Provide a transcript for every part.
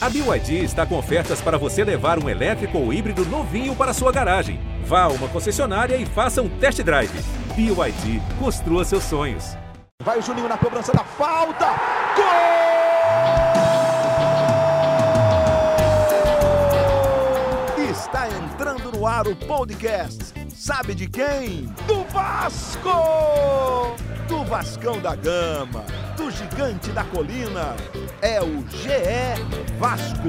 A BYD está com ofertas para você levar um elétrico ou híbrido novinho para sua garagem. Vá a uma concessionária e faça um test drive. BYD, construa seus sonhos. Vai o Juninho na cobrança da falta. Gol! Está entrando no ar o podcast. Sabe de quem? Do Vasco! Do Vascão da Gama, do Gigante da Colina. É o GE Vasco.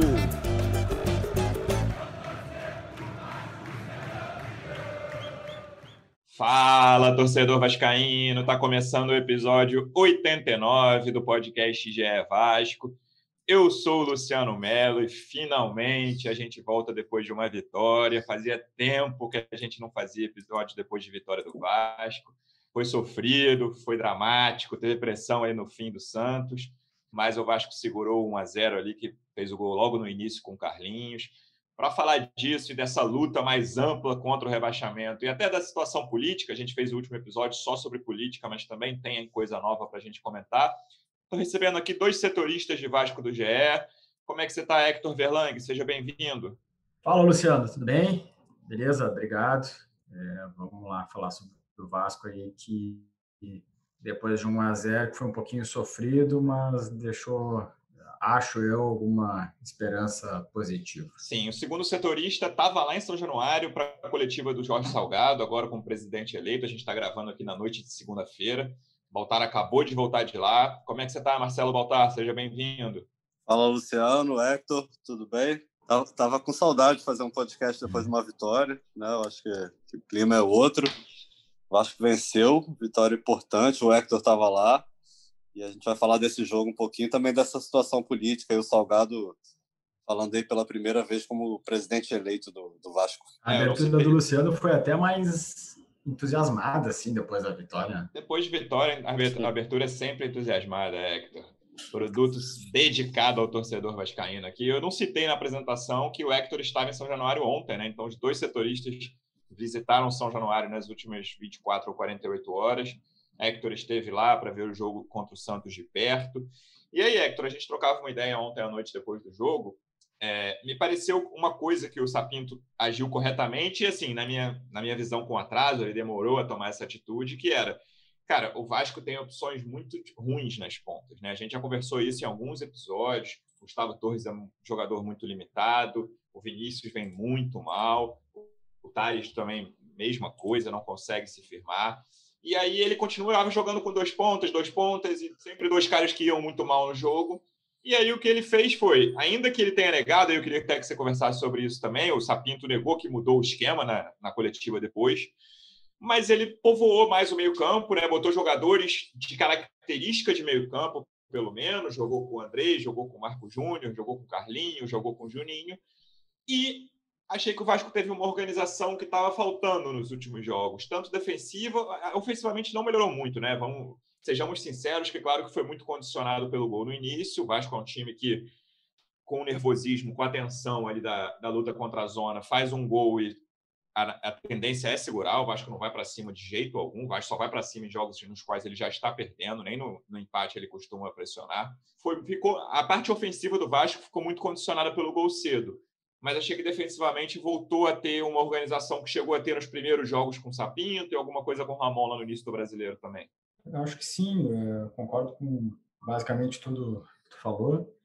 Fala, torcedor vascaíno! Tá começando o episódio 89 do podcast GE Vasco. Eu sou o Luciano Melo e finalmente a gente volta depois de uma vitória. Fazia tempo que a gente não fazia episódio depois de vitória do Vasco. Foi sofrido, foi dramático, teve pressão aí no fim do Santos, mas o Vasco segurou 1 a 0 ali que fez o gol logo no início com o Carlinhos para falar disso e dessa luta mais ampla contra o rebaixamento e até da situação política. A gente fez o último episódio só sobre política, mas também tem coisa nova para a gente comentar. Estou recebendo aqui dois setoristas de Vasco do GE. Como é que você está, Hector Verlang? Seja bem-vindo. Fala, Luciano, tudo bem? Beleza? Obrigado. É, vamos lá falar sobre o Vasco aí, que depois de um a 0 que foi um pouquinho sofrido, mas deixou acho eu, alguma esperança positiva. Sim, o segundo setorista estava lá em São Januário para a coletiva do Jorge Salgado, agora como presidente eleito. A gente está gravando aqui na noite de segunda-feira. Baltar acabou de voltar de lá. Como é que você está, Marcelo Baltar? Seja bem-vindo. Fala, Luciano, Hector, tudo bem? Tava com saudade de fazer um podcast depois de uma vitória, né? Eu acho que, que o clima é outro. O Vasco venceu, vitória importante. O Hector estava lá. E a gente vai falar desse jogo um pouquinho, também dessa situação política. E o Salgado falando aí pela primeira vez como presidente eleito do, do Vasco. A é, abertura do Luciano foi até mais entusiasmada, assim, depois da vitória. Depois de vitória, a abertura é sempre entusiasmada, Hector. Produtos dedicado ao torcedor vascaíno aqui. Eu não citei na apresentação que o Hector estava em São Januário ontem, né? Então, os dois setoristas visitaram São Januário nas últimas 24 ou 48 horas. Hector esteve lá para ver o jogo contra o Santos de perto. E aí, Hector, a gente trocava uma ideia ontem à noite depois do jogo. É, me pareceu uma coisa que o Sapinto agiu corretamente, e assim, na minha, na minha visão com atraso, ele demorou a tomar essa atitude, que era, cara, o Vasco tem opções muito ruins nas pontas, né? A gente já conversou isso em alguns episódios. Gustavo Torres é um jogador muito limitado, o Vinícius vem muito mal, o Thales também, mesma coisa, não consegue se firmar. E aí ele continuava jogando com dois pontas, dois pontas, e sempre dois caras que iam muito mal no jogo. E aí o que ele fez foi, ainda que ele tenha negado, eu queria até que você conversasse sobre isso também, o Sapinto negou que mudou o esquema na, na coletiva depois, mas ele povoou mais o meio campo, né? botou jogadores de característica de meio campo, pelo menos, jogou com o André, jogou com o Marco Júnior, jogou com o Carlinho, jogou com o Juninho, e achei que o Vasco teve uma organização que estava faltando nos últimos jogos, tanto defensiva, ofensivamente não melhorou muito, né? Vamos, sejamos sinceros que claro que foi muito condicionado pelo gol no início. O Vasco é um time que com o nervosismo, com a tensão ali da, da luta contra a zona, faz um gol e a, a tendência é segurar. O Vasco não vai para cima de jeito algum. O Vasco só vai para cima em jogos nos quais ele já está perdendo. Nem no, no empate ele costuma pressionar. Foi, ficou, a parte ofensiva do Vasco ficou muito condicionada pelo gol cedo mas achei que defensivamente voltou a ter uma organização que chegou a ter nos primeiros jogos com o Sapinto e alguma coisa com o Ramon lá no início do brasileiro também. Eu acho que sim, concordo com basicamente tudo que tu falou.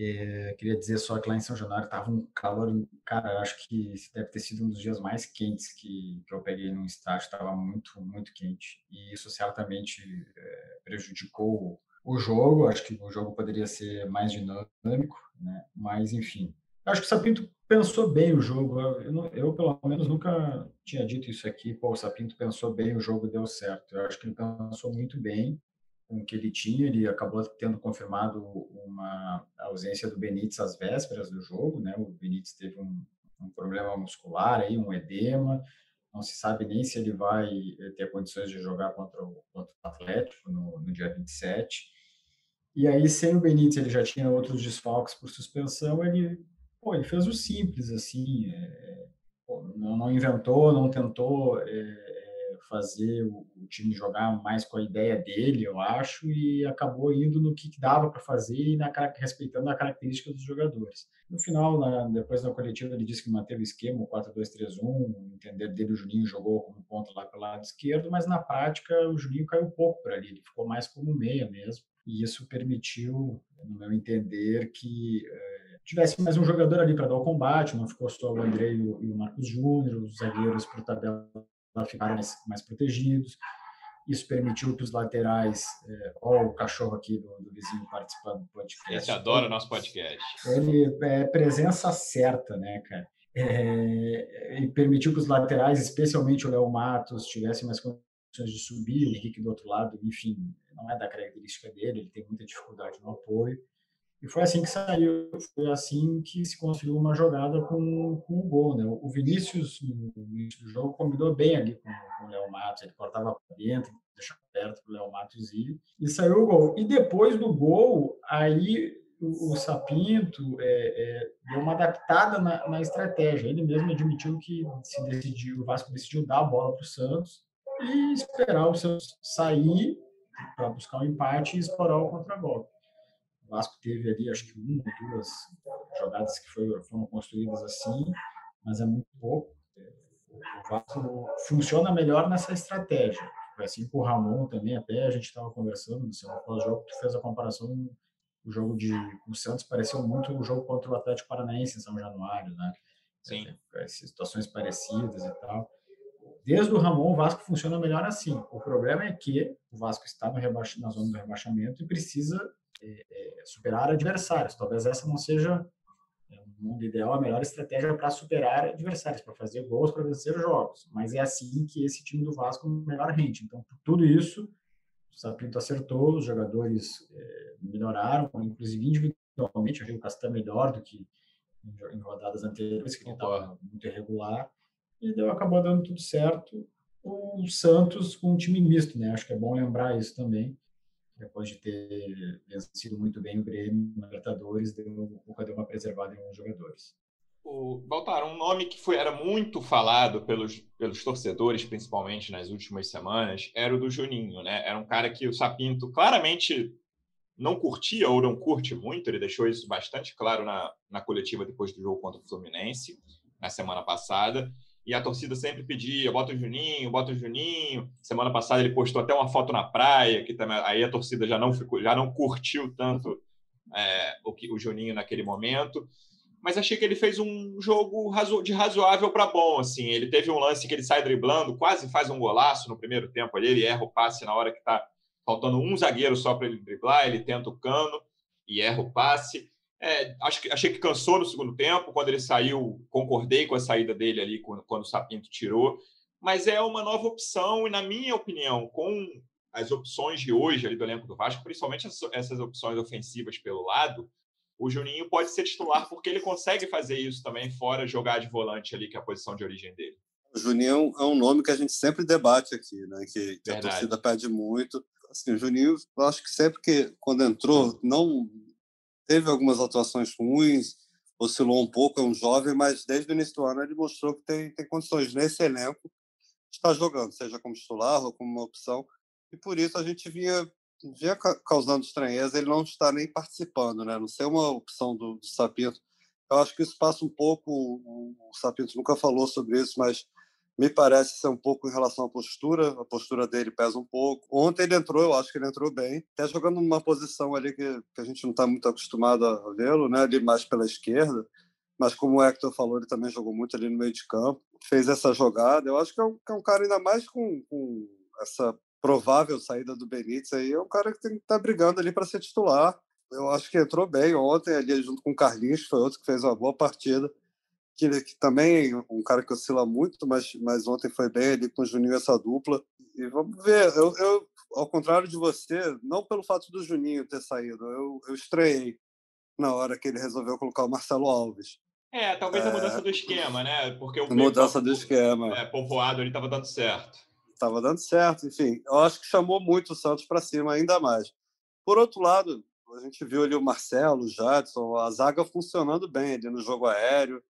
É, queria dizer só que lá em São Januário estava um calor, cara, acho que deve ter sido um dos dias mais quentes que, que eu peguei no estádio, estava muito, muito quente. E isso certamente é, prejudicou o jogo, acho que o jogo poderia ser mais dinâmico, né? mas enfim, Acho que o Sapinto pensou bem o jogo. Eu, eu, pelo menos, nunca tinha dito isso aqui. Pô, o Sapinto pensou bem o jogo deu certo. Eu acho que ele pensou muito bem com o que ele tinha. Ele acabou tendo confirmado uma ausência do Benítez às vésperas do jogo. Né? O Benítez teve um, um problema muscular, aí, um edema. Não se sabe nem se ele vai ter condições de jogar contra o, contra o Atlético no, no dia 27. E aí, sem o Benítez, ele já tinha outros desfalques por suspensão. Ele pô, ele fez o simples, assim, é, pô, não, não, inventou, não tentou é, fazer o, o, time jogar mais com a ideia dele, eu acho, e acabou indo no que dava para fazer e na, respeitando a característica dos jogadores. No final, na, depois da coletiva, ele disse que manteve o esquema, o 4-2-3-1, o entender dele, o Juninho jogou como ponta lá pelo lado esquerdo, mas na prática o Juninho caiu um pouco por ali, ele ficou mais como meia mesmo, e isso permitiu, no meu entender, que eh, tivesse mais um jogador ali para dar o combate, não ficou só o André e o, Marcos Júnior, os zagueiros para tabela ficaram mais, mais protegidos. Isso permitiu que os laterais, é, ó, o cachorro aqui do, do vizinho participando do podcast. Esse adora o nosso podcast. Ele é presença certa, né, cara? É, e permitiu que os laterais, especialmente o Léo Matos, tivessem mais condições de subir, o Henrique do outro lado, enfim, não é da característica dele, ele tem muita dificuldade no apoio. E foi assim que saiu, foi assim que se construiu uma jogada com, com o gol. Né? O Vinícius, no início do jogo, combinou bem ali com, com o Léo Matos, ele cortava para dentro, deixava perto para o Léo Matos ir, e saiu o gol. E depois do gol, aí o, o Sapinto é, é, deu uma adaptada na, na, estratégia. Ele mesmo admitiu que se decidiu, o Vasco decidiu dar a bola para o Santos e esperar o Santos sair para buscar o um empate e explorar o contra-golpe. O Vasco teve ali, acho que uma ou duas jogadas que foi, foram construídas assim, mas é muito pouco. O Vasco funciona melhor nessa estratégia. Foi assim com o Ramon também, até a gente estava conversando no seu pós-jogo, tu fez a comparação o jogo de o Santos pareceu muito o jogo contra o Atlético Paranaense em São Januário, né? Sim. É, é, situações parecidas e tal. Desde o Ramon, o Vasco funciona melhor assim. O problema é que o Vasco está no na zona do rebaixamento e precisa é, é, superar adversários. Talvez essa não seja, é, no mundo ideal, a melhor estratégia para superar adversários, para fazer gols, para vencer jogos. Mas é assim que esse time do Vasco melhor rende. Então, por tudo isso, o Sapinto acertou, os jogadores é, melhoraram, inclusive individualmente. achei o Castan melhor do que em rodadas anteriores, que ele estava muito irregular. E deu, acabou dando tudo certo. O Santos com um time misto, né? Acho que é bom lembrar isso também depois de ter vencido muito bem o Grêmio Libertadores, deu, o deu uma preservada em alguns jogadores. O Baltar, um nome que foi, era muito falado pelos, pelos torcedores, principalmente nas últimas semanas, era o do Juninho, né? Era um cara que o Sapinto claramente não curtia ou não curte muito, ele deixou isso bastante claro na, na coletiva depois do jogo contra o Fluminense, na semana passada e a torcida sempre pedia, bota o Juninho, bota o Juninho. Semana passada ele postou até uma foto na praia, que também aí a torcida já não ficou, já não curtiu tanto é, o que o Juninho naquele momento. Mas achei que ele fez um jogo de razoável para bom, assim. Ele teve um lance que ele sai driblando, quase faz um golaço no primeiro tempo ali, ele erra o passe na hora que está faltando um zagueiro só para ele driblar, ele tenta o cano e erra o passe. É, acho que, achei que cansou no segundo tempo. Quando ele saiu, concordei com a saída dele ali quando, quando o Sapinto tirou. Mas é uma nova opção, e na minha opinião, com as opções de hoje ali do elenco do Vasco, principalmente essas opções ofensivas pelo lado, o Juninho pode ser titular porque ele consegue fazer isso também, fora jogar de volante ali, que é a posição de origem dele. O Juninho é um nome que a gente sempre debate aqui, né? Que, que a torcida pede muito. Assim, o Juninho, eu acho que sempre que, quando entrou, não teve algumas atuações ruins, oscilou um pouco, é um jovem, mas desde o início do ano ele mostrou que tem, tem condições nesse elenco de estar jogando, seja como titular ou como uma opção. E por isso a gente vinha, vinha causando estranheza ele não estar nem participando, né? não ser uma opção do, do Sapinto. Eu acho que isso passa um pouco, o Sapinto nunca falou sobre isso, mas me parece ser um pouco em relação à postura, a postura dele pesa um pouco. Ontem ele entrou, eu acho que ele entrou bem, até jogando numa posição ali que, que a gente não está muito acostumado a vê-lo, né? ali mais pela esquerda, mas como o Hector falou, ele também jogou muito ali no meio de campo, fez essa jogada. Eu acho que é um, que é um cara ainda mais com, com essa provável saída do Benítez aí, é um cara que tem que estar tá brigando ali para ser titular. Eu acho que entrou bem ontem ali junto com o Carlinhos, foi outro que fez uma boa partida que, que também é um cara que oscila muito, mas, mas ontem foi bem ali com o Juninho essa dupla. E vamos ver, eu, eu, ao contrário de você, não pelo fato do Juninho ter saído, eu, eu estreiei na hora que ele resolveu colocar o Marcelo Alves. É, talvez a mudança é, do esquema, né? Porque o mudança do esquema. É, povoado ele estava dando certo. Estava dando certo, enfim. Eu acho que chamou muito o Santos para cima ainda mais. Por outro lado, a gente viu ali o Marcelo, o Jadson, a zaga funcionando bem ali no jogo aéreo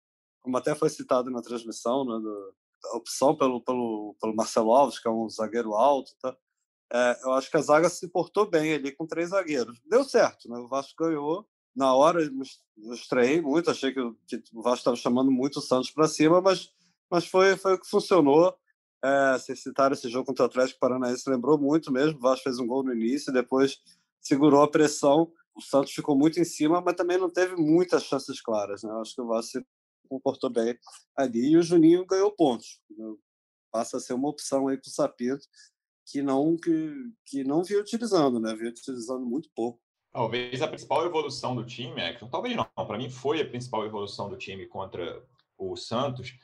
como até foi citado na transmissão né, do, opção pelo, pelo, pelo Marcelo Alves, que é um zagueiro alto. Tá? É, eu acho que a zaga se portou bem ali com três zagueiros. Deu certo, né? o Vasco ganhou. Na hora eu estranhei muito, achei que, que o Vasco estava chamando muito o Santos para cima, mas, mas foi, foi o que funcionou. É, vocês citaram esse jogo contra o Atlético Paranaense, lembrou muito mesmo. O Vasco fez um gol no início, depois segurou a pressão. O Santos ficou muito em cima, mas também não teve muitas chances claras. Né? Eu acho que o Vasco se comportou bem ali e o Juninho ganhou pontos. Passa a ser uma opção aí para o Sapinto, que não, que, que não vinha utilizando, né? vinha utilizando muito pouco. Talvez a principal evolução do time, é, talvez não, para mim foi a principal evolução do time contra o Santos,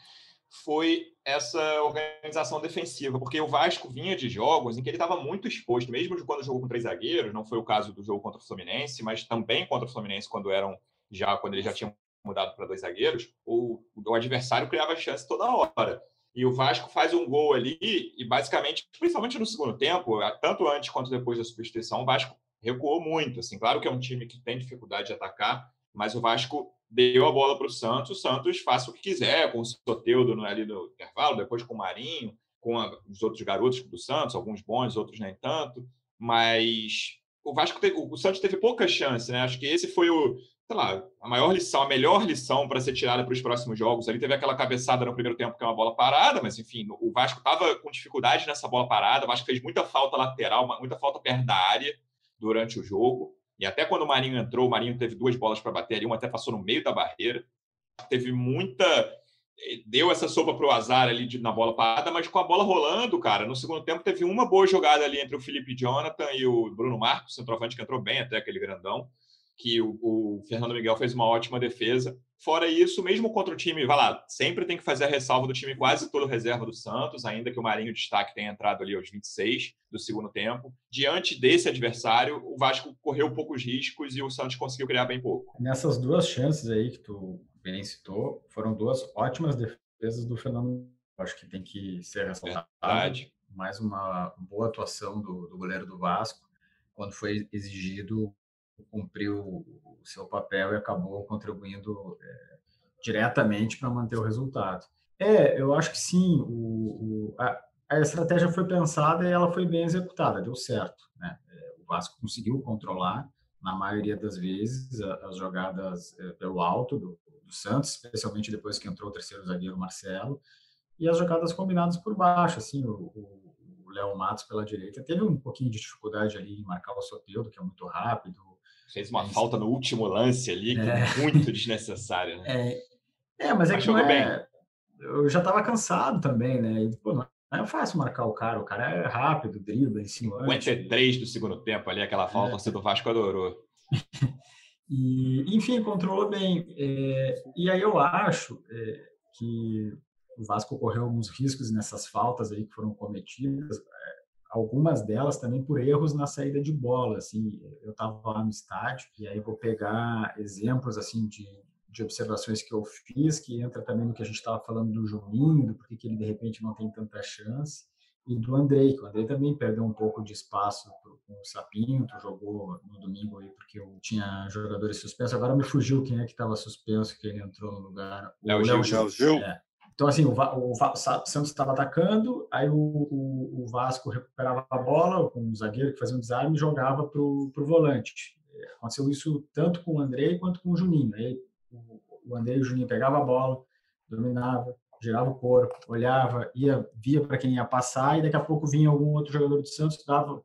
foi essa organização defensiva, porque o Vasco vinha de jogos em que ele estava muito exposto, mesmo quando jogou com três zagueiros, não foi o caso do jogo contra o Fluminense, mas também contra o Fluminense quando eram já quando ele já tinha mudado para dois zagueiros, o, o adversário criava chance toda hora. E o Vasco faz um gol ali e basicamente, principalmente no segundo tempo, tanto antes quanto depois da substituição, o Vasco recuou muito. Assim, claro que é um time que tem dificuldade de atacar, mas o Vasco deu a bola para o Santos. O Santos faça o que quiser, com o Soteudo ali no intervalo, depois com o Marinho, com a, os outros garotos do Santos, alguns bons, outros nem tanto. Mas o Vasco teve, o Santos teve pouca chance, né? Acho que esse foi o, sei lá, a maior lição, a melhor lição para ser tirada para os próximos jogos. Ali teve aquela cabeçada no primeiro tempo, que é uma bola parada, mas enfim, o Vasco estava com dificuldade nessa bola parada. O Vasco fez muita falta lateral, muita falta perto da área durante o jogo. E até quando o Marinho entrou, o Marinho teve duas bolas para bater ali, uma até passou no meio da barreira. Teve muita. Eh, deu essa sopa para o azar ali de, na bola parada, mas com a bola rolando, cara. No segundo tempo teve uma boa jogada ali entre o Felipe Jonathan e o Bruno Marcos, centroavante que entrou bem até aquele grandão que o, o, Fernando Miguel fez uma ótima defesa. Fora isso, mesmo contra o time, vai lá, sempre tem que fazer a ressalva do time quase todo reserva do Santos, ainda que o Marinho destaque tenha entrado ali aos 26 do segundo tempo. Diante desse adversário, o Vasco correu poucos riscos e o Santos conseguiu criar bem pouco. Nessas duas chances aí que tu bem citou, foram duas ótimas defesas do Fernando. Acho que tem que ser ressaltado. Verdade. Mais uma boa atuação do, do goleiro do Vasco, quando foi exigido cumpriu o seu papel e acabou contribuindo é, diretamente para manter o resultado. É, eu acho que sim. O, o, a, a, estratégia foi pensada e ela foi bem executada, deu certo. Né? É, o Vasco conseguiu controlar, na maioria das vezes, as jogadas é, pelo alto do, do Santos, especialmente depois que entrou o terceiro zagueiro Marcelo, e as jogadas combinadas por baixo, assim, o, o Léo Matos pela direita teve um pouquinho de dificuldade ali em marcar o Soteudo, que é muito rápido, Fez uma falta no último lance ali, é. muito desnecessária, né? É, é mas é mas que não é... bem. Eu já estava cansado também, né? E, pô, não é fácil marcar o cara, o cara é rápido, dribla em cima. 53 do segundo tempo ali, aquela falta, é. do Vasco adorou. e, enfim, controlou bem. É, e aí eu acho é, que o Vasco correu alguns riscos nessas faltas aí que foram cometidas algumas delas também por erros na saída de bola, assim, eu estava lá no estádio e aí vou pegar exemplos assim de, de observações que eu fiz, que entra também no que a gente estava falando do Juninho, do porquê que ele de repente não tem tanta chance, e do Andrei, que o Andrei também perdeu um pouco de espaço com o Sapinto, jogou no domingo aí porque eu tinha jogadores suspensos, agora me fugiu quem é que estava suspenso, que ele entrou no lugar. O Léo Gil. Gil. É. Então, assim, o, o, o Santos estava atacando, aí o, o, Vasco recuperava a bola com um zagueiro que fazia um desarme e jogava para o volante. Aconteceu isso tanto com o André quanto com o Juninho. Aí o, o André e o Juninho pegavam a bola, dominava, girava o corpo, olhava, ia via para quem ia passar e daqui a pouco vinha algum outro jogador do Santos, dava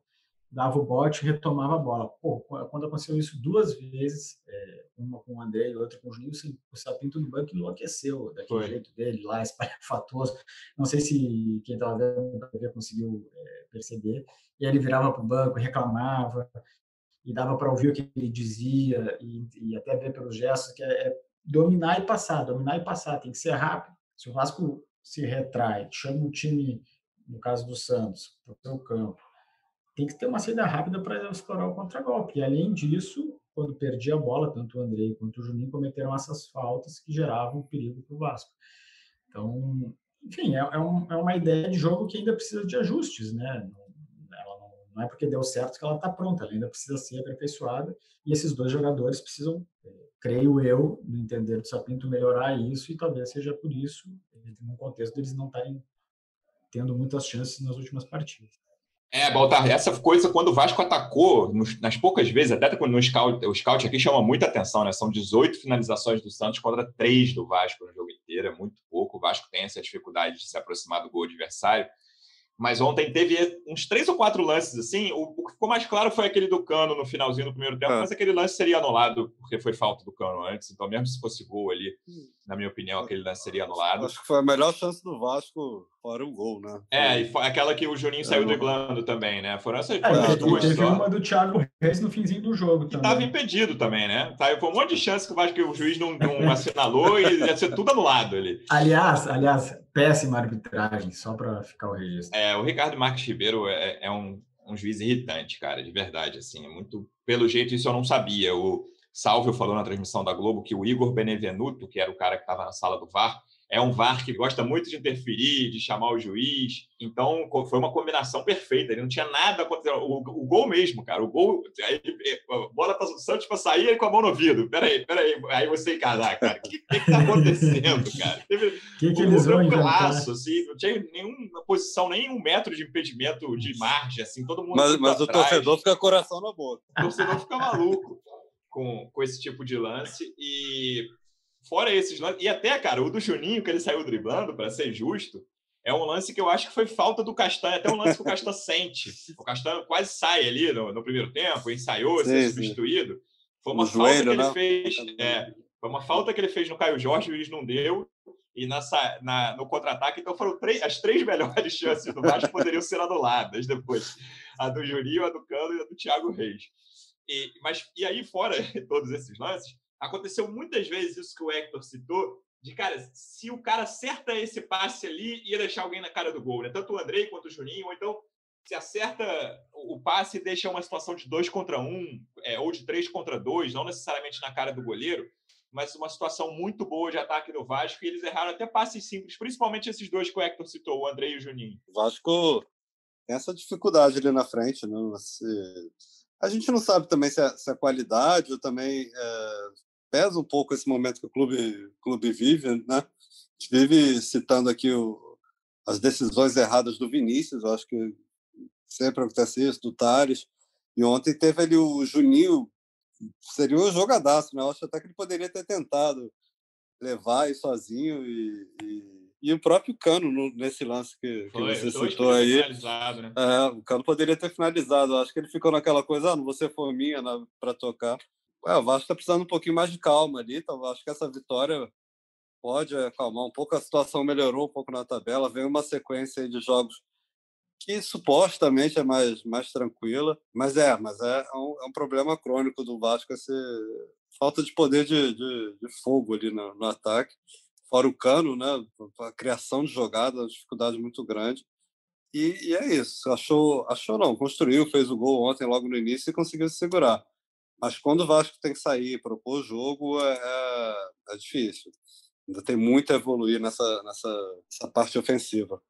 dava o bote e retomava a bola. Pô, quando aconteceu isso duas vezes, é, uma com o André e outra com o Juninho, o Sapinto no banco enlouqueceu daquele Foi. jeito dele lá, espalhafatoso. Não sei se quem estava vendo a TV conseguiu é, perceber. E ele virava para o banco, reclamava, e dava para ouvir o que ele dizia, e, e, até ver pelos gestos, que é, é dominar e passar, dominar e passar, tem que ser rápido. Se o Vasco se retrai, chama o time, no caso do Santos, para o seu campo, tem que ter uma saída rápida para explorar o contragolpe. E além disso, quando perdia a bola, tanto o Andrei quanto o Juninho cometeram essas faltas que geravam perigo para o Vasco. Então, enfim, é, é, um, é, uma ideia de jogo que ainda precisa de ajustes, né? Não, não é porque deu certo que ela está pronta, ela ainda precisa ser aperfeiçoada e esses dois jogadores precisam, é, creio eu, no entender do Sapinto, melhorar isso e talvez seja por isso no contexto deles não estarem tendo muitas chances nas últimas partidas. É, Baltar, essa coisa quando o Vasco atacou, nas poucas vezes, até quando no scout, o scout aqui chama muita atenção, né? São 18 finalizações do Santos contra 3 do Vasco no jogo inteiro, é muito pouco. O Vasco tem essa dificuldade de se aproximar do gol adversário. Mas ontem teve uns três ou quatro lances assim. O, o que ficou mais claro foi aquele do Cano no finalzinho do primeiro tempo, é. mas aquele lance seria anulado porque foi falta do Cano antes. Então, mesmo se fosse gol ali, hum. na minha opinião, aquele lance seria anulado. Acho que foi a melhor chance do Vasco fora o gol, né? É, e foi aquela que o Juninho é, saiu driblando também, né? Foram essas é, duas teve só. uma do Thiago Reis no finzinho do jogo também. estava impedido também, né? Tá, foi um monte de chance que o Vasco que o juiz não, não assinalou e ia ser tudo anulado ali. Aliás, aliás, péssima arbitragem, só para ficar o registro. É, o Ricardo Marques Ribeiro é, é um, um, juiz irritante, cara, de verdade, assim, é muito... Pelo jeito, isso eu não sabia. O Salvio falou na transmissão da Globo que o Igor Benevenuto, que era o cara que estava na sala do VAR, é um VAR que gosta muito de interferir, de chamar o juiz. Então, foi uma combinação perfeita. Ele não tinha nada acontecendo. O, o gol mesmo, cara. O gol. Aí, a bola para o Santos para sair ele com a mão no ouvido. Peraí, peraí. Aí você encarar, cara. O que, que, que tá acontecendo, cara? Teve que, que um, eles vão laço, assim, não tinha nenhuma posição, nem um metro de impedimento de margem, assim, todo mundo. Mas, mas o torcedor fica coração na boca. O torcedor fica maluco com, com esse tipo de lance. E fora esses lances, e até, cara, o do Juninho, que ele saiu driblando, para ser justo, é um lance que eu acho que foi falta do Castanho, até um lance que o Castanho sente. O Castanho quase sai ali no, no primeiro tempo, ensaiou, sim, ser substituído. Foi uma falta joelho, que ele né? fez. É, foi uma falta que ele fez no Caio Jorge, o juiz não deu. E nessa, na, no contra-ataque, então foram três, as três melhores chances do Vasco poderiam ser anuladas depois. A do Juninho, a do Cano e a do Thiago Reis. E, mas, e aí, fora todos esses lances, Aconteceu muitas vezes isso que o Hector citou, de cara, se o cara acerta esse passe ali, ia deixar alguém na cara do gol, né? Tanto o Andrei quanto o Juninho, ou então se acerta o passe e deixa uma situação de dois contra um, é, ou de três contra dois, não necessariamente na cara do goleiro, mas uma situação muito boa de ataque do Vasco, e eles erraram até passes simples, principalmente esses dois que o Hector citou, o Andrei e o Juninho. O Vasco tem essa dificuldade ali na frente, né? Você... A gente não sabe também se a, se a qualidade ou também é, pesa um pouco esse momento que o clube, clube vive, né? A gente vive citando aqui o, as decisões erradas do Vinícius, eu acho que sempre acontece isso, do Tales. E ontem teve ali o Juninho, seria um jogadaço, né? Eu acho até que ele poderia ter tentado levar aí sozinho e, e, e o próprio Cano no, nesse lance que, que Foi, você citou aí. Né? É, o Cano poderia ter finalizado. Eu acho que ele ficou naquela coisa, ah, não você for minha para tocar. Ué, o Vasco está precisando um pouquinho mais de calma ali, então acho que essa vitória pode acalmar um pouco. A situação melhorou um pouco na tabela, vem uma sequência de jogos que supostamente é mais, mais tranquila, mas é, mas é, é um, é um problema crônico do Vasco essa falta de poder de, de, de fogo ali no, no, ataque. Fora o cano, né? A criação de jogada, dificuldade muito grande. E, e, é isso. Achou, achou não, construiu, fez o gol ontem logo no início e conseguiu se segurar. Mas quando o Vasco tem que sair e propor jogo, é, é, é difícil. Ainda tem muito a evoluir nessa, nessa, parte ofensiva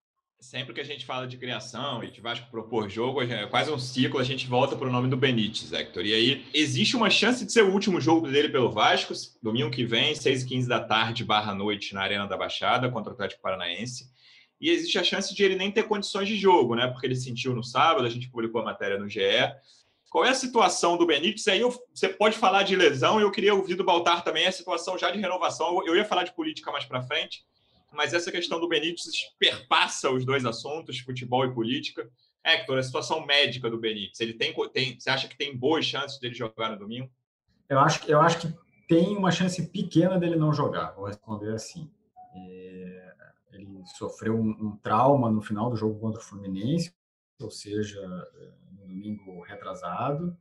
sempre que a gente fala de criação e de Vasco propor jogo, é quase um ciclo, a gente volta para o nome do Benítez, Hector. E aí, existe uma chance de ser o último jogo dele pelo Vasco, domingo que vem, 6 e 15 da tarde, barra noite, na Arena da Baixada, contra o Atlético Paranaense. E existe a chance de ele nem ter condições de jogo, né? Porque ele sentiu no sábado, a gente publicou a matéria no GE, qual é a situação do Benítez? Aí eu, você pode falar de lesão, eu queria ouvir do Baltar também a situação já de renovação. Eu ia falar de política mais para frente, mas essa questão do Benítez perpassa os dois assuntos, futebol e política. Hector, a situação médica do Benítez, ele tem, tem, você acha que tem boas chances dele jogar no domingo? Eu acho, eu acho que tem uma chance pequena dele não jogar, vou responder assim. É, ele sofreu um, um trauma no final do jogo contra o Fluminense, ou seja, domingo retrasado,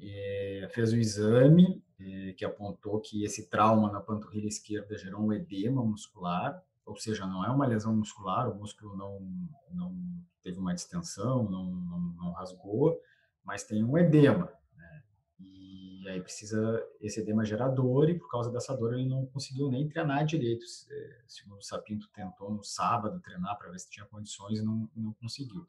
é, fez um exame é, que apontou que esse trauma na panturrilha esquerda gerou um edema muscular, ou seja, não é uma lesão muscular, o músculo não, não teve uma distensão, não, não, não rasgou, mas tem um edema. Né? E aí precisa, esse edema gera dor, e por causa dessa dor ele não conseguiu nem treinar direito. É, segundo o Sapinto tentou no sábado treinar para ver se tinha condições e não, não conseguiu.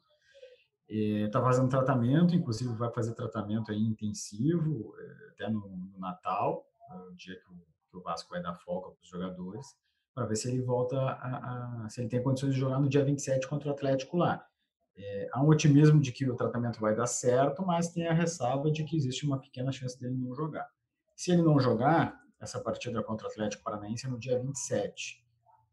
Está fazendo tratamento, inclusive vai fazer tratamento aí intensivo, é, até no, no Natal, é o dia que o, que o, Vasco vai dar folga para os jogadores. para ver se ele volta a, a, se ele tem condições de jogar no dia 27 contra o Atlético lá. É, há um otimismo de que o tratamento vai dar certo, mas tem a ressalva de que existe uma pequena chance dele não jogar. Se ele não jogar, essa partida contra o Atlético Paranaense é no dia 27.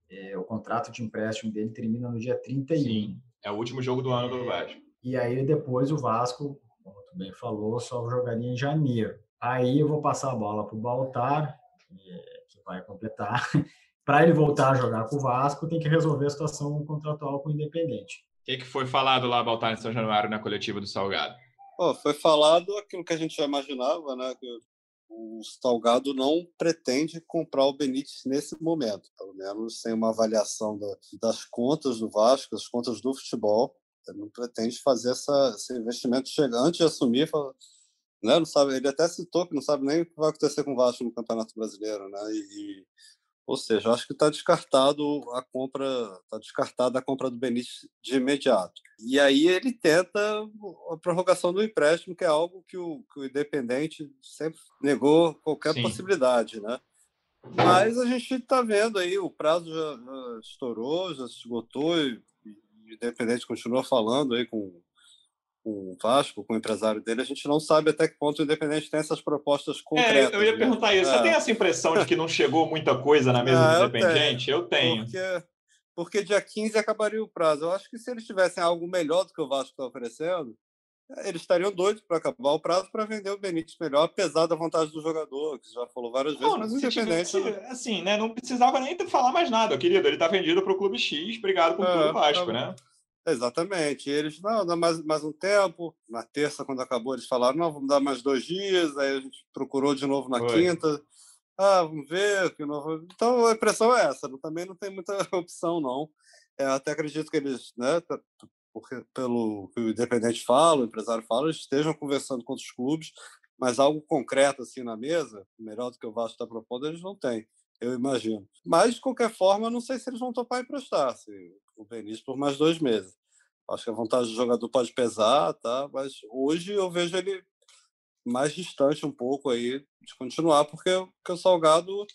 É, o contrato de empréstimo dele termina no dia 31. Sim, é o último jogo do ano do Vasco. E aí depois o Vasco, como tu bem falou, só jogaria em janeiro. Aí eu vou passar a bola para o Baltar, que vai completar. para ele voltar a jogar com o Vasco, tem que resolver a situação contratual com o Independente. O que, que foi falado lá, Baltar, em São Januário, na coletiva do Salgado? Oh, foi falado aquilo que a gente já imaginava, né? Que o Salgado não pretende comprar o Benítez nesse momento, pelo menos sem uma avaliação da, das contas do Vasco, das contas do futebol. Não pretende fazer essa, esse investimento chegar antes de assumir. Fala, né, não sabe, ele até citou que não sabe nem o que vai acontecer com o Vasco no Campeonato Brasileiro, né? E, ou seja, acho que está descartado a compra, está descartada a compra do Benítez de imediato. E aí ele tenta a prorrogação do empréstimo, que é algo que o, que o Independente sempre negou qualquer Sim. possibilidade, né? Mas a gente está vendo aí, o prazo já, já, estourou, já se esgotou, e, Independente continua falando aí com com o Vasco, com o empresário dele, a gente não sabe até que ponto o Independente tem essas propostas concretas. É, eu ia né? perguntar isso. É. Você tem essa impressão de que não chegou muita coisa na mesa é, do Independente? Eu tenho. Eu tenho. Porque, porque dia 15 acabaria o prazo. Eu acho que se eles tivessem algo melhor do que o Vasco está oferecendo, eles estariam doidos para acabar o prazo para vender o Benítez melhor, apesar da vontade do jogador, que já falou várias vezes, não, mas o Independente... Tivesse, assim, né, não precisava nem falar mais nada, querido. Ele está vendido para o Clube X, obrigado por é, tudo, Vasco, tá né? Exatamente. E eles, não, dá mais, mais um tempo. Na terça, quando acabou, eles falaram, não, vamos dar mais dois dias. Aí a gente procurou de novo na Foi. quinta. Ah, vamos ver. Que novo... Então a impressão é essa. Também não tem muita opção, não. É, até acredito que eles, né, porque, pelo que o Independente fala, o empresário fala, estejam conversando com os clubes, mas algo concreto assim na mesa, melhor do que o Vasco está propondo, eles não têm eu imagino. Mas, de qualquer forma, não sei se eles vão topar emprestar se, o Benício por mais dois meses. Acho que a vontade do jogador pode pesar, tá? mas hoje eu vejo ele mais distante um pouco aí de continuar, porque, porque o Salgado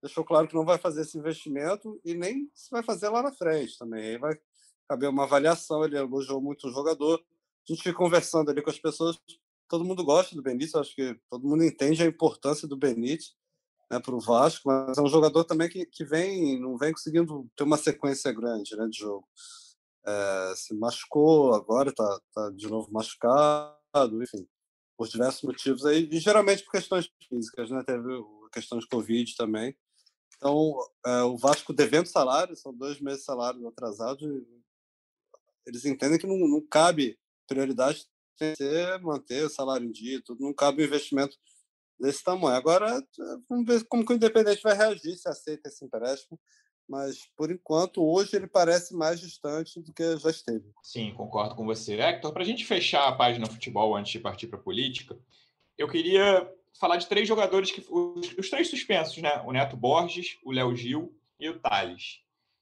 deixou claro que não vai fazer esse investimento e nem se vai fazer lá na frente também. Vai caber uma avaliação, ele elogiou muito o jogador. A gente conversando ali com as pessoas, todo mundo gosta do Benítez, acho que todo mundo entende a importância do Benítez né, para o Vasco, mas é um jogador também que, que vem, não vem conseguindo ter uma sequência grande né, de jogo. É, se machucou, agora está tá de novo machucado, enfim, por diversos motivos aí, e geralmente por questões físicas, né? Teve questões de Covid também. Então, é, o Vasco devendo salário, são dois meses de salário atrasados, eles entendem que não, não cabe prioridade ser manter o salário em dia, tudo, não cabe o investimento desse tamanho. Agora, vamos ver como que o Independente vai reagir, se aceita esse empréstimo. Mas, por enquanto, hoje ele parece mais distante do que já esteve. Sim, concordo com você. Hector, para a gente fechar a página futebol antes de partir para a política, eu queria falar de três jogadores, que os, os três suspensos, né? O Neto Borges, o Léo Gil e o Thales.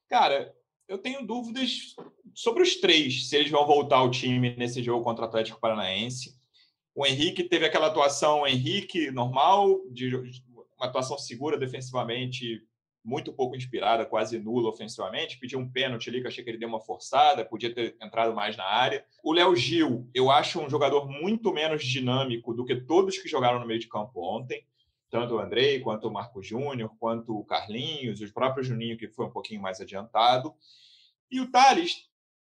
Cara, eu tenho dúvidas sobre os três, se eles vão voltar ao time nesse jogo contra o Atlético Paranaense. O Henrique teve aquela atuação Henrique normal, de uma atuação segura defensivamente, muito pouco inspirada, quase nula ofensivamente. Pediu um pênalti ali que achei que ele deu uma forçada, podia ter entrado mais na área. O Léo Gil, eu acho um jogador muito menos dinâmico do que todos que jogaram no meio de campo ontem. Tanto o Andrei, quanto o Marco Júnior, quanto o Carlinhos, o próprio Juninho, que foi um pouquinho mais adiantado. E o Thales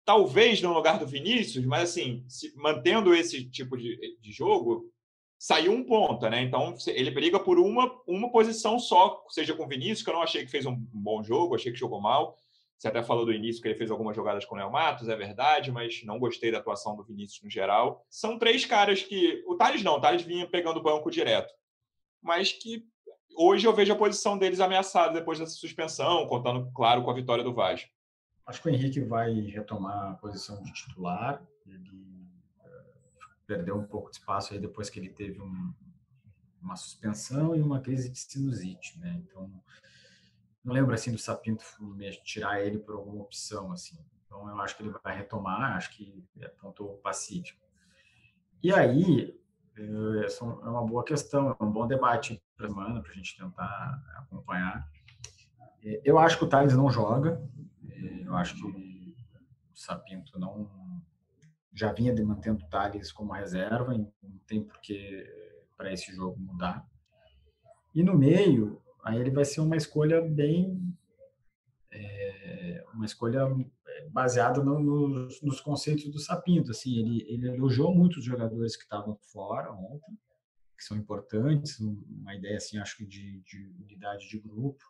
talvez no lugar do Vinícius, mas assim, se, mantendo esse tipo de, de jogo, saiu um ponta, né? Então ele briga por uma, uma posição só, seja com o Vinícius, que eu não achei que fez um bom jogo, achei que jogou mal. Você até falou do início que ele fez algumas jogadas com o Léo Matos, é verdade, mas não gostei da atuação do Vinícius no geral. São três caras que. O Thales não, o Thales vinha pegando o banco direto. Mas que hoje eu vejo a posição deles ameaçada depois dessa suspensão, contando, claro, com a vitória do Vasco. Acho que o Henrique vai retomar a posição de titular. Ele uh, perdeu um pouco de espaço aí depois que ele teve um, uma suspensão e uma crise de sinusite, né? Então, não lembro assim do Sapinto tirar ele por alguma opção assim. Então, eu acho que ele vai retomar. Acho que é ponto pacífico. E aí, é, é uma boa questão, é um bom debate para semana para a gente tentar acompanhar É, eu acho que o Thales não joga. É, eu acho que o Sapinto não já vinha mantendo o Thales como reserva, não tem porquê para esse jogo mudar. E no meio, aí ele vai ser uma escolha bem. É, uma escolha baseada no, nos, conceitos do Sapinto. Assim, ele, ele elogiou muitos jogadores que estavam fora ontem, que são importantes, uma ideia assim, acho que de, de unidade de grupo.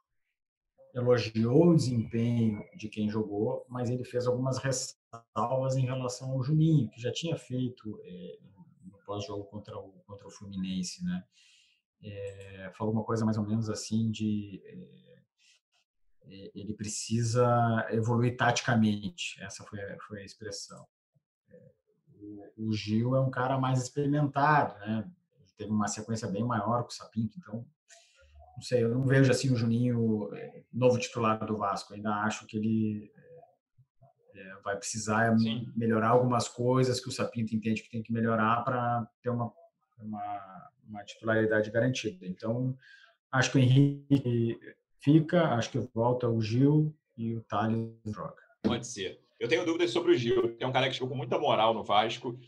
Elogiou o desempenho de quem jogou, mas ele fez algumas ressalvas em relação ao Juninho, que já tinha feito é, no pós-jogo contra o, contra o Fluminense, né? É, falou uma coisa mais ou menos assim de é, ele precisa evoluir taticamente. Essa foi, foi a expressão. É, o, Gil é um cara mais experimentado, né? Ele teve uma sequência bem maior com o Sapinto, então não sei, eu não vejo assim o Juninho é, novo titular do Vasco. Ainda acho que ele é, vai precisar Sim. melhorar algumas coisas que o Sapinto entende que tem que melhorar para ter uma, uma, uma titularidade garantida. Então, acho que o Henrique fica, acho que volta o Gil e o Thales joga. Pode ser. Eu tenho dúvidas sobre o Gil. É um cara que chegou com muita moral no Vasco.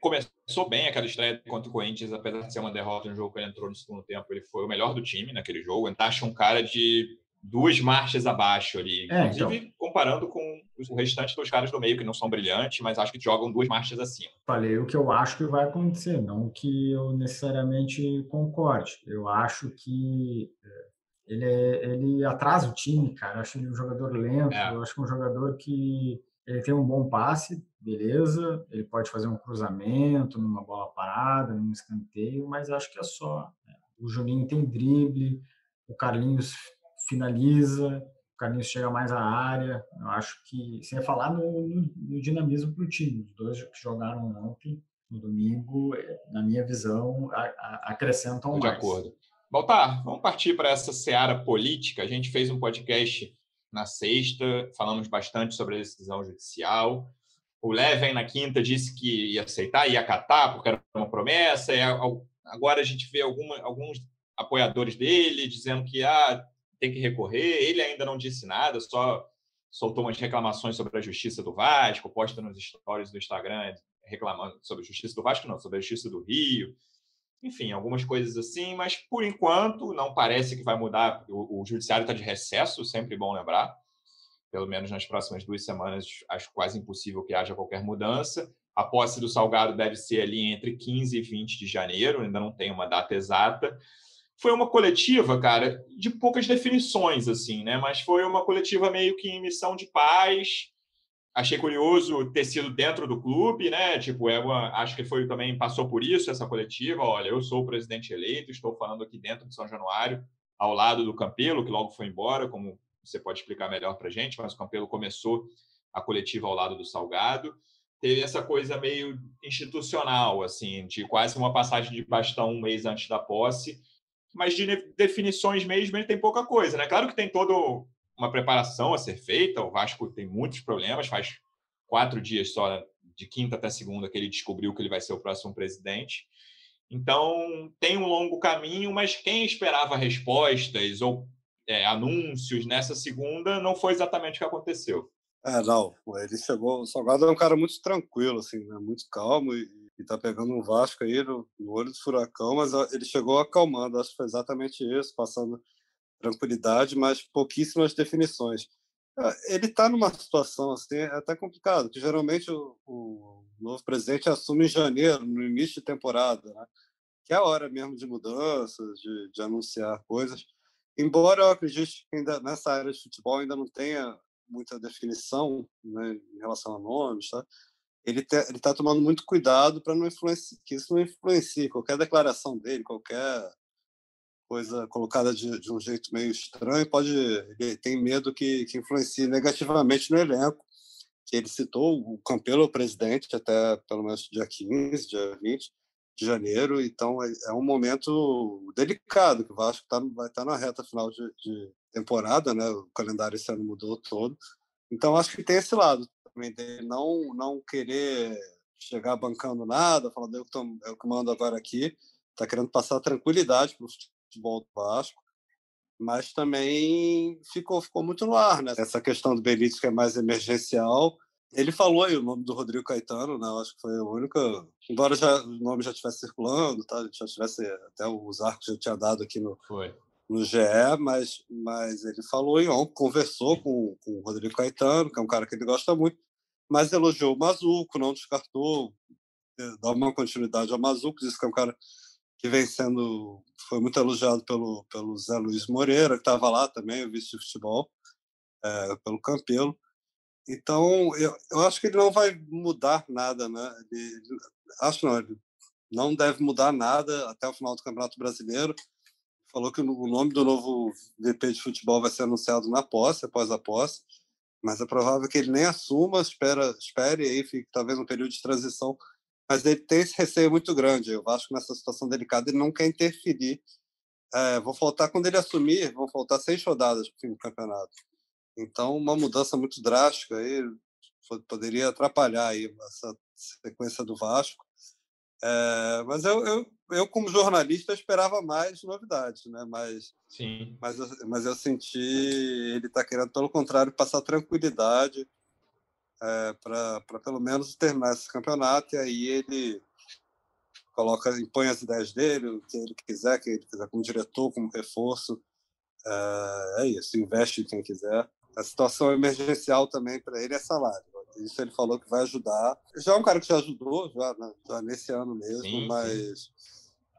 Começou bem aquela estreia contra o Corinthians, apesar de ser uma derrota no jogo que ele entrou no segundo tempo. Ele foi o melhor do time naquele jogo. Então, acho um cara de duas marchas abaixo ali. É, Inclusive, então... comparando com o restante dos caras do meio, que não são brilhantes, mas acho que jogam duas marchas acima. Falei o que eu acho que vai acontecer, não que eu necessariamente concorde. Eu acho que é, ele, é, ele atrasa o time, cara. Eu acho ele um jogador lento. É. Eu acho que é um jogador que ele tem um bom passe, beleza. Ele pode fazer um cruzamento numa bola parada, num escanteio, mas acho que é só. Né? O Juninho tem drible, o Carlinhos finaliza, o Carlinhos chega mais à área. Eu acho que, sem falar no, no, no dinamismo para o time, os dois que jogaram ontem, no domingo, é, na minha visão, a, a, acrescentam de mais. De acordo. Baltar, vamos partir para essa seara política. A gente fez um podcast na sexta, falamos bastante sobre a decisão judicial. O Leven, na quinta, disse que ia aceitar, ia acatar, porque era uma promessa. E agora a gente vê alguma, alguns apoiadores dele dizendo que ah, tem que recorrer. Ele ainda não disse nada, só soltou umas reclamações sobre a justiça do Vasco, posta nos stories do Instagram reclamando sobre a justiça do Vasco, não, sobre a justiça do Rio enfim, algumas coisas assim, mas por enquanto não parece que vai mudar. O, o judiciário está de recesso, sempre bom lembrar. Pelo menos nas próximas duas semanas, acho quase impossível que haja qualquer mudança. A posse do Salgado deve ser ali entre 15 e 20 de janeiro, ainda não tem uma data exata. Foi uma coletiva, cara, de poucas definições, assim, né? Mas foi uma coletiva meio que em missão de paz, achei curioso ter sido dentro do clube, né? Tipo, é uma, acho que foi também passou por isso essa coletiva. Olha, eu sou o presidente eleito, estou falando aqui dentro de São Januário, ao lado do Campelo, que logo foi embora, como você pode explicar melhor para gente. Mas o Campelo começou a coletiva ao lado do Salgado. Teve essa coisa meio institucional, assim, de quase uma passagem de bastão um mês antes da posse. Mas de definições mesmo, ele tem pouca coisa, né? Claro que tem todo uma preparação a ser feita. O Vasco tem muitos problemas, faz quatro dias só, de quinta até segunda, que ele descobriu que ele vai ser o próximo presidente. Então, tem um longo caminho, mas quem esperava respostas ou é, anúncios nessa segunda não foi exatamente o que aconteceu. É, não. Ele chegou. O Salgado é um cara muito tranquilo, assim, né? muito calmo e, está pegando um Vasco aí no, no, olho do furacão, mas ele chegou acalmando. Acho que foi exatamente isso, passando tranquilidade, mas pouquíssimas definições. Ah, ele está numa situação assim, é até complicado, que geralmente o, o, novo presidente assume em janeiro, no início de temporada, né? que é a hora mesmo de mudanças, de, de anunciar coisas. Embora eu acredite que ainda nessa área de futebol ainda não tenha muita definição né, em relação a nomes, tá? ele está tomando muito cuidado para não influenciar, que isso não influencie qualquer declaração dele, qualquer coisa colocada de, de um jeito meio estranho, pode ele tem medo que, que influencie negativamente no elenco. Que ele citou o Campelo, o presidente, até pelo menos dia 15, dia 20 de janeiro. Então é, é um momento delicado que o Vasco tá, vai estar tá na reta final de, de temporada, né? O calendário esse ano mudou todo. Então acho que tem esse lado também dele não não querer chegar bancando nada, falando eu que, tô, eu que mando agora aqui, está querendo passar tranquilidade para futebol do Vasco. mas também ficou, ficou muito no ar, né? Essa questão do Benítez que é mais emergencial. Ele falou aí o nome do Rodrigo Caetano, né? Eu acho que foi a única. Embora já, o nome já estivesse circulando, tá? já tivesse até os arcos já tinha dado aqui no, foi. no GE, mas, mas ele falou em on, conversou com, com o Rodrigo Caetano, que é um cara que ele gosta muito, mas elogiou o Mazuco, não descartou, eh, dá uma continuidade ao Mazuco, disse que é um cara que vem sendo foi muito elogiado pelo pelo Zé Luiz Moreira que estava lá também o vice de futebol é, pelo Campelo. Então eu, eu acho que ele não vai mudar nada né? Ele, acho não ele não deve mudar nada até o final do Campeonato Brasileiro. Falou que o nome do novo VP de futebol vai ser anunciado na posse após a posse mas é provável que ele nem assuma espera espere aí fique talvez um período de transição mas ele tem esse receio muito grande. Eu acho que nessa situação delicada ele não quer interferir. É, vou faltar quando ele assumir, vão faltar seis rodadas para o fim do campeonato. Então, uma mudança muito drástica aí poderia atrapalhar aí essa sequência do Vasco. É, mas eu, eu, eu, como jornalista, esperava mais novidades, né? Mas, Sim. Mas, eu, mas eu senti ele está querendo, pelo contrário, passar tranquilidade é, para pelo menos terminar esse campeonato e aí ele coloca, impõe as ideias dele, o que ele quiser, que ele quiser como diretor, como reforço. É, é isso, investe quem quiser. A situação emergencial também para ele é salário. Isso ele falou que vai ajudar. Já é um cara que já ajudou, já, né? já nesse ano mesmo, sim, mas, sim.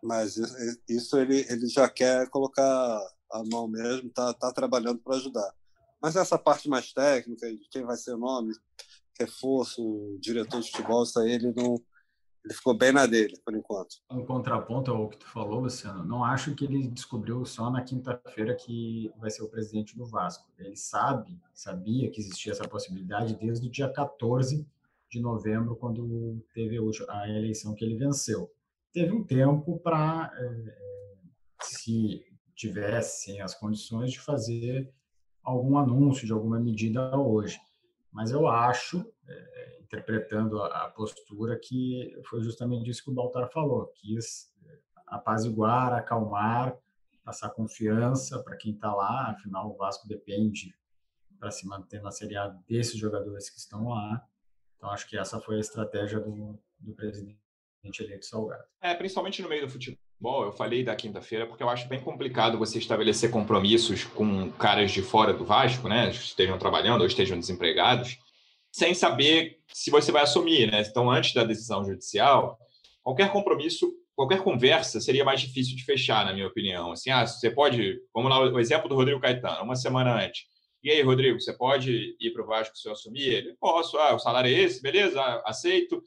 mas isso ele, ele já quer colocar a mão mesmo, tá, tá trabalhando para ajudar. Mas essa parte mais técnica, de quem vai ser o nome, reforço, diretor de futebol, isso aí ele não. Ele ficou bem na dele, por enquanto. Um contraponto ao que tu falou, Luciano, não acho que ele descobriu só na quinta-feira que vai ser o presidente do Vasco. Ele sabe, sabia que existia essa possibilidade desde o dia 14 de novembro, quando teve a eleição que ele venceu. Teve um tempo para, é, eh, se tivessem as condições de fazer algum anúncio de alguma medida hoje. Mas eu acho, é, interpretando a, a, postura, que foi justamente isso que o Baltar falou: quis é, apaziguar, acalmar, passar confiança para quem está lá. Afinal, o Vasco depende para se manter na Série A desses jogadores que estão lá. Então, acho que essa foi a estratégia do, do presidente eleito Salgado. É, principalmente no meio do futebol Bom, eu falei da quinta-feira porque eu acho bem complicado você estabelecer compromissos com caras de fora do Vasco, né? Estejam trabalhando ou estejam desempregados, sem saber se você vai assumir, né? Então, antes da decisão judicial, qualquer compromisso, qualquer conversa seria mais difícil de fechar, na minha opinião. Assim, ah, você pode, vamos lá, o exemplo do Rodrigo Caetano, uma semana antes. E aí, Rodrigo, você pode ir para o Vasco se eu assumir? Ele, posso, ah, o salário é esse, beleza, aceito,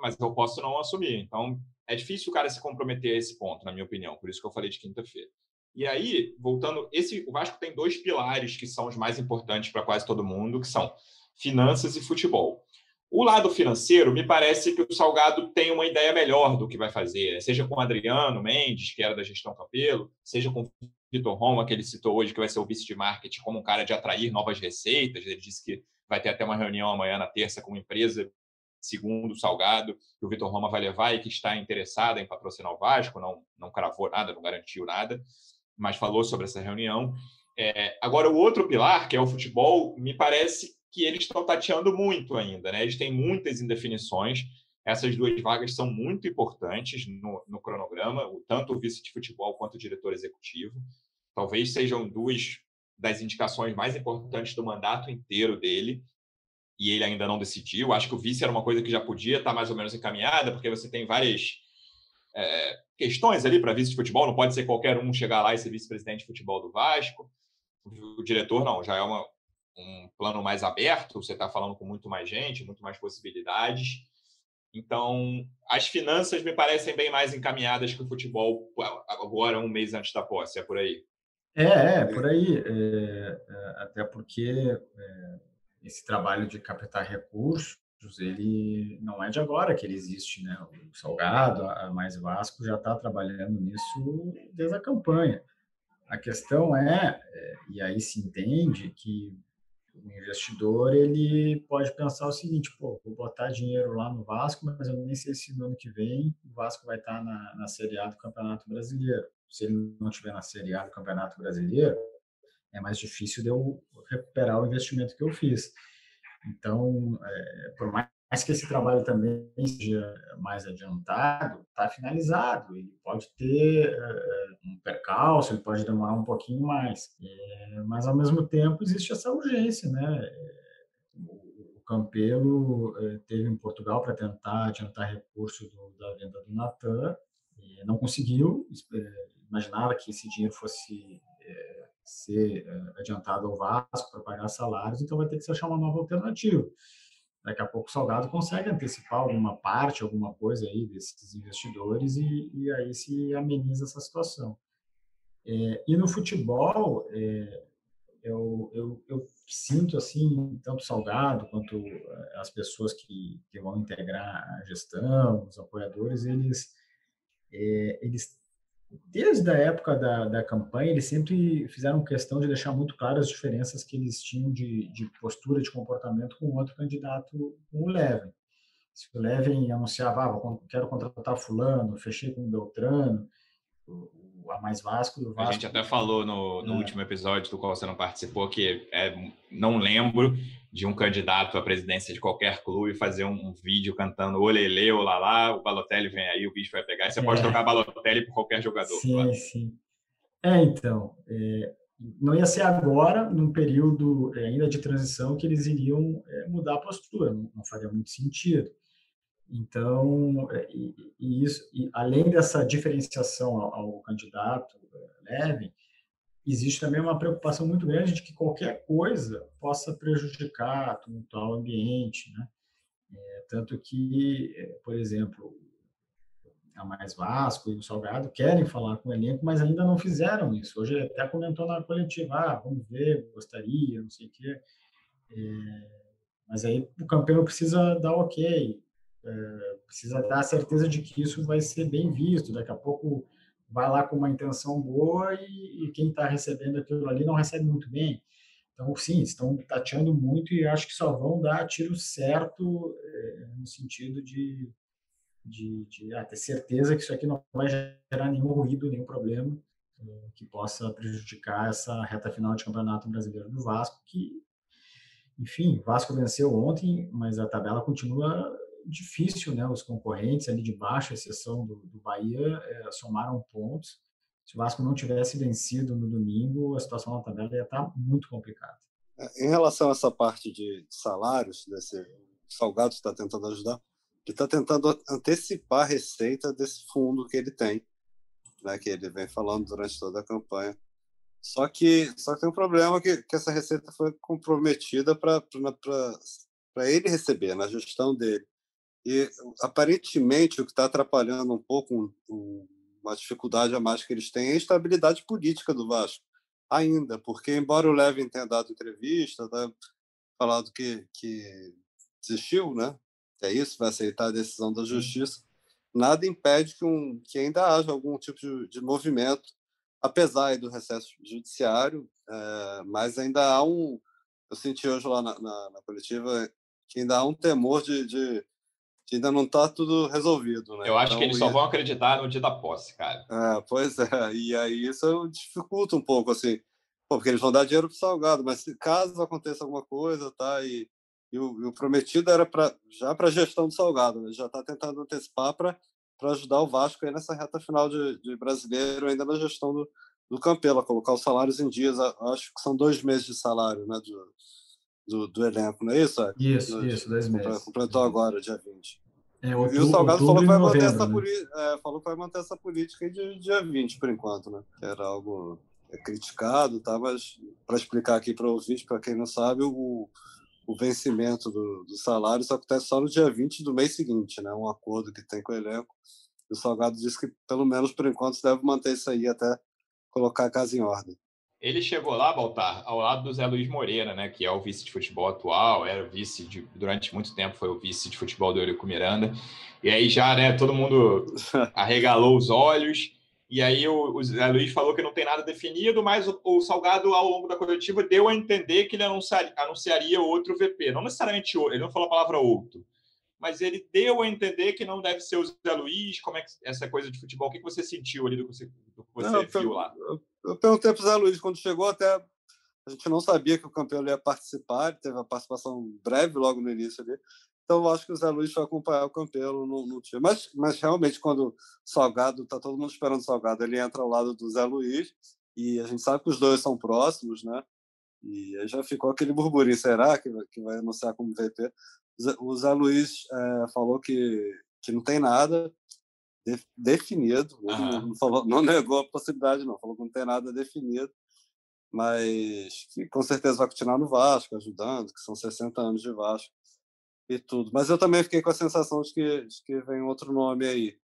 mas eu posso não assumir. Então, é difícil o cara se comprometer a esse ponto, na minha opinião. Por isso que eu falei de quinta-feira. E aí, voltando, esse o Vasco tem dois pilares que são os mais importantes para quase todo mundo, que são finanças e futebol. O lado financeiro, me parece que o Salgado tem uma ideia melhor do que vai fazer, né? seja com Adriano Mendes, que era da gestão Capelo, seja com o Vitor Roma, que ele citou hoje, que vai ser o vice de marketing, como um cara de atrair novas receitas. Ele disse que vai ter até uma reunião amanhã na terça com uma empresa segundo Salgado, que o Vitor Roma vai levar e que está interessada em patrocinar o Vasco, não, não cravou nada, não garantiu nada, mas falou sobre essa reunião. É, agora, o outro pilar, que é o futebol, me parece que eles estão tateando muito ainda, né? Eles têm muitas indefinições. Essas duas vagas são muito importantes no, no cronograma, tanto o vice de futebol quanto o diretor executivo. Talvez sejam duas das indicações mais importantes do mandato inteiro dele e ele ainda não decidiu. Acho que o vice era uma coisa que já podia estar mais ou menos encaminhada, porque você tem várias é, questões ali para vice de futebol. Não pode ser qualquer um chegar lá e ser vice-presidente de futebol do Vasco. O diretor não, já é uma, um plano mais aberto. Você está falando com muito mais gente, muito mais possibilidades. Então, as finanças me parecem bem mais encaminhadas que o futebol agora, um mês antes da posse. É por aí. É, é por aí. É, é, até porque é, esse trabalho de captar recursos, ele não é de agora que ele existe, né? O Salgado, a Mais Vasco já está trabalhando nisso desde a campanha. A questão é, é, e aí se entende que o investidor ele pode pensar o seguinte, pô, vou botar dinheiro lá no Vasco, mas eu nem sei se no ano que vem o Vasco vai estar na, na Série A do Campeonato Brasileiro. Se ele não estiver na Série A do Campeonato Brasileiro, é mais difícil de eu recuperar o investimento que eu fiz. Então, é, por mais que esse trabalho também seja mais adiantado, está finalizado. Ele pode ter é, um percalço, ele pode demorar um pouquinho mais. É, mas, ao mesmo tempo, existe essa urgência, né? O Campelo é, teve em Portugal para tentar adiantar recurso do, da venda do Natan, não conseguiu, imaginava que esse dinheiro fosse ser eh, adiantado ao Vasco para pagar salários, então vai ter que se achar uma nova alternativa. Daqui a pouco o Salgado consegue antecipar alguma parte, alguma coisa aí desses investidores e, e aí se ameniza essa situação. É, e no futebol, é, eu, eu, eu, sinto assim, tanto Salgado quanto as pessoas que, que vão integrar a gestão, os apoiadores, eles, é, eles desde a época da, da campanha, eles sempre fizeram questão de deixar muito claras as diferenças que eles tinham de, de postura, de comportamento com outro candidato, com o Levin. Se o Levin anunciava, ah, quero contratar fulano, fechei com o Beltrano, a mais Vasco. O Vasco. A gente até falou no, no é. último episódio do qual você não participou que é, não lembro de um candidato à presidência de qualquer clube fazer um, um vídeo cantando olele, olalá, o Balotelli vem aí, o bicho vai pegar, e você é. pode trocar Balotelli por qualquer jogador. Sim, claro. sim. É, então, é, não ia ser agora, num período é, ainda de transição, que eles iriam é, mudar a postura, não, não faria muito sentido. Então, é, e, e isso, e além dessa diferenciação ao, ao candidato é, leve, existe também uma preocupação muito grande de que qualquer coisa possa prejudicar o tal ambiente, né? É, tanto que, é, por exemplo, a Mais Vasco e o Salgado querem falar com o elenco, mas ainda não fizeram isso. Hoje até comentou na coletiva, ah, vamos ver, gostaria, não sei o quê. É, mas aí o campeão precisa dar ok é, precisa dar a certeza de que isso vai ser bem visto. Daqui a pouco vai lá com uma intenção boa e, e quem está recebendo aquilo ali não recebe muito bem. Então, sim, estão tateando muito e acho que só vão dar tiro certo é, no sentido de, de, de ah, ter certeza que isso aqui não vai gerar nenhum ruído, nenhum problema é, que possa prejudicar essa reta final de campeonato brasileiro do Vasco, que, enfim, Vasco venceu ontem, mas a tabela continua difícil, né? Os concorrentes ali de baixo, exceção do, do Bahia, é, somaram pontos. Se o Vasco não tivesse vencido no domingo, a situação na tabela ia estar muito complicada. É, em relação a essa parte de salários, desse Salgado está tentando ajudar, ele está tentando antecipar a receita desse fundo que ele tem, né, que ele vem falando durante toda a campanha. Só que, só que tem um problema que, que essa receita foi comprometida para ele receber, na gestão dele. E aparentemente o que está atrapalhando um pouco um, uma dificuldade a mais que eles têm é a estabilidade política do Vasco ainda, porque embora o Levin tenha dado entrevista, tá falado que, que desistiu, né? É isso, vai aceitar a decisão da justiça. Nada impede que, um, que ainda haja algum tipo de, de movimento, apesar do recesso judiciário, é, mas ainda há um. Eu senti hoje lá na, na, na coletiva que ainda há um temor de, de que ainda não está tudo resolvido, né? Eu acho então, que eles só vão acreditar no dia da posse, cara. É, pois é, e aí isso dificulta um pouco, assim, pô, porque eles vão dar dinheiro pro Salgado, mas caso aconteça alguma coisa, tá, e, e, o, e o, prometido era pra, já para a gestão do Salgado, né? já está tentando antecipar para ajudar o Vasco aí nessa reta final de, de brasileiro, ainda na gestão do, do Campelo, colocar os salários em dias, acho que são dois meses de salário, né, de, do, do elenco, não é isso? Isso, isso, dois meses. Completou agora, dia 20. É, outubro, e o Salgado falou que, vai manter essa né? é, falou que vai manter essa política de dia 20, por enquanto, né? Que era algo é, criticado, tá? mas para explicar aqui para o ouvinte, para quem não sabe, o, o vencimento do, do salário só acontece só no dia 20 do mês seguinte, né? Um acordo que tem com o elenco. E o Salgado disse que, pelo menos por enquanto, deve manter isso aí até colocar a casa em ordem. Ele chegou lá, Baltar, ao lado do Zé Luiz Moreira, né, que é o vice de futebol atual, era vice de, durante muito tempo, foi o vice de futebol do Eurico Miranda. E aí já, né, todo mundo arregalou os olhos. E aí o, o Zé Luiz falou que não tem nada definido, mas o, o Salgado, ao longo da coletiva, deu a entender que ele anunciaria, anunciaria outro VP. Não necessariamente ele não falou a palavra outro, mas ele deu a entender que não deve ser o Zé Luiz. Como é que essa coisa de futebol? O que você sentiu ali do que você, do que você não, viu eu, lá? Eu, eu perguntei para o Zé Luiz quando chegou, até a gente não sabia que o campeão ia participar, ele teve a participação breve logo no início ali. Então, eu acho que o Zé Luiz vai acompanhar o Campelo no, no time. Mas, mas, realmente, quando o Salgado, está todo mundo esperando o Salgado, ele entra ao lado do Zé Luiz, e a gente sabe que os dois são próximos, né? E aí já ficou aquele burburinho, será que, que vai anunciar como VP? O Zé Luiz é, falou que, que não tem nada de, definido, não, não, falou, não negou a possibilidade, não, falou que não tem nada definido, mas que com certeza vai continuar no Vasco, ajudando, que são 60 anos de Vasco e tudo. Mas eu também fiquei com a sensação de que, de que vem outro nome aí,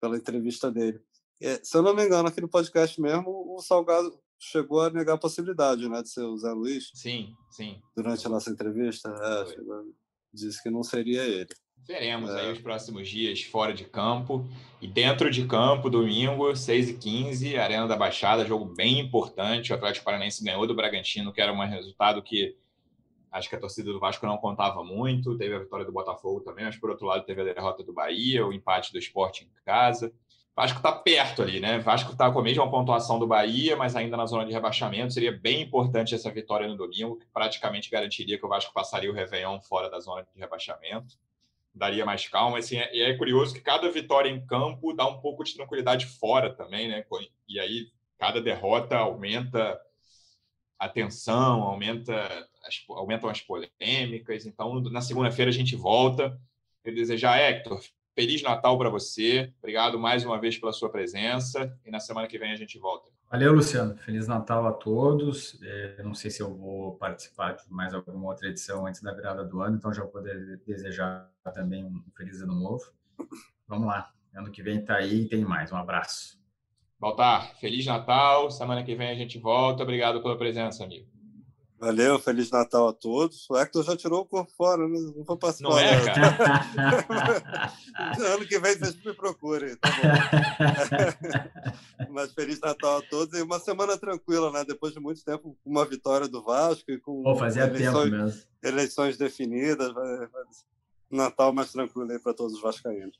pela entrevista dele. É, se eu não me engano, aqui no podcast mesmo, o Salgado chegou a negar a possibilidade né, de ser o Zé Luiz. Sim, sim. Durante a nossa entrevista, é, chegou, disse que não seria ele. Veremos é. aí os próximos dias fora de campo e dentro de campo, domingo, 6h15, Arena da Baixada, jogo bem importante. O Atlético Paranaense ganhou do Bragantino, que era um resultado que Acho que a torcida do Vasco não contava muito. Teve a vitória do Botafogo também, mas por outro lado teve a derrota do Bahia, o empate do esporte em casa. Vasco está perto ali, né? Vasco está com a mesma pontuação do Bahia, mas ainda na zona de rebaixamento. Seria bem importante essa vitória no domingo, que praticamente garantiria que o Vasco passaria o Réveillon fora da zona de rebaixamento. Daria mais calma. Assim, é, e é curioso que cada vitória em campo dá um pouco de tranquilidade fora também, né? E aí cada derrota aumenta a tensão, aumenta as, aumentam as polêmicas. Então, na segunda-feira a gente volta. Eu desejar, Hector, Feliz Natal para você. Obrigado mais uma vez pela sua presença. E na semana que vem a gente volta. Valeu, Luciano. Feliz Natal a todos. É, não sei se eu vou participar de mais alguma outra edição antes da virada do ano, então já vou poder desejar também um feliz ano novo. Vamos lá. Ano que vem está aí e tem mais. Um abraço. Baltar, Feliz Natal. Semana que vem a gente volta. Obrigado pela presença, amigo. Valeu, Feliz Natal a todos. O Hector já tirou o corpo fora, né? não vou passar. Não é, cara? ano que vem vocês me procurem, tá bom? Mas Feliz Natal a todos e uma semana tranquila, né? Depois de muito tempo, com uma vitória do Vasco e com Pô, fazia eleições, tempo mesmo. eleições definidas. Natal mais tranquilo aí para todos os vascaínos.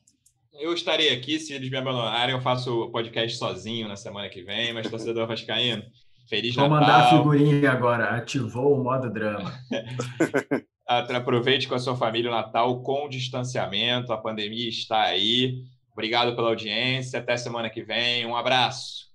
Eu estarei aqui, se eles me abandonarem, eu faço o podcast sozinho na semana que vem, mas torcedor vascaíno Feliz Vou Natal. mandar a figurinha agora. Ativou o modo drama. Aproveite com a sua família o Natal com distanciamento. A pandemia está aí. Obrigado pela audiência. Até semana que vem. Um abraço.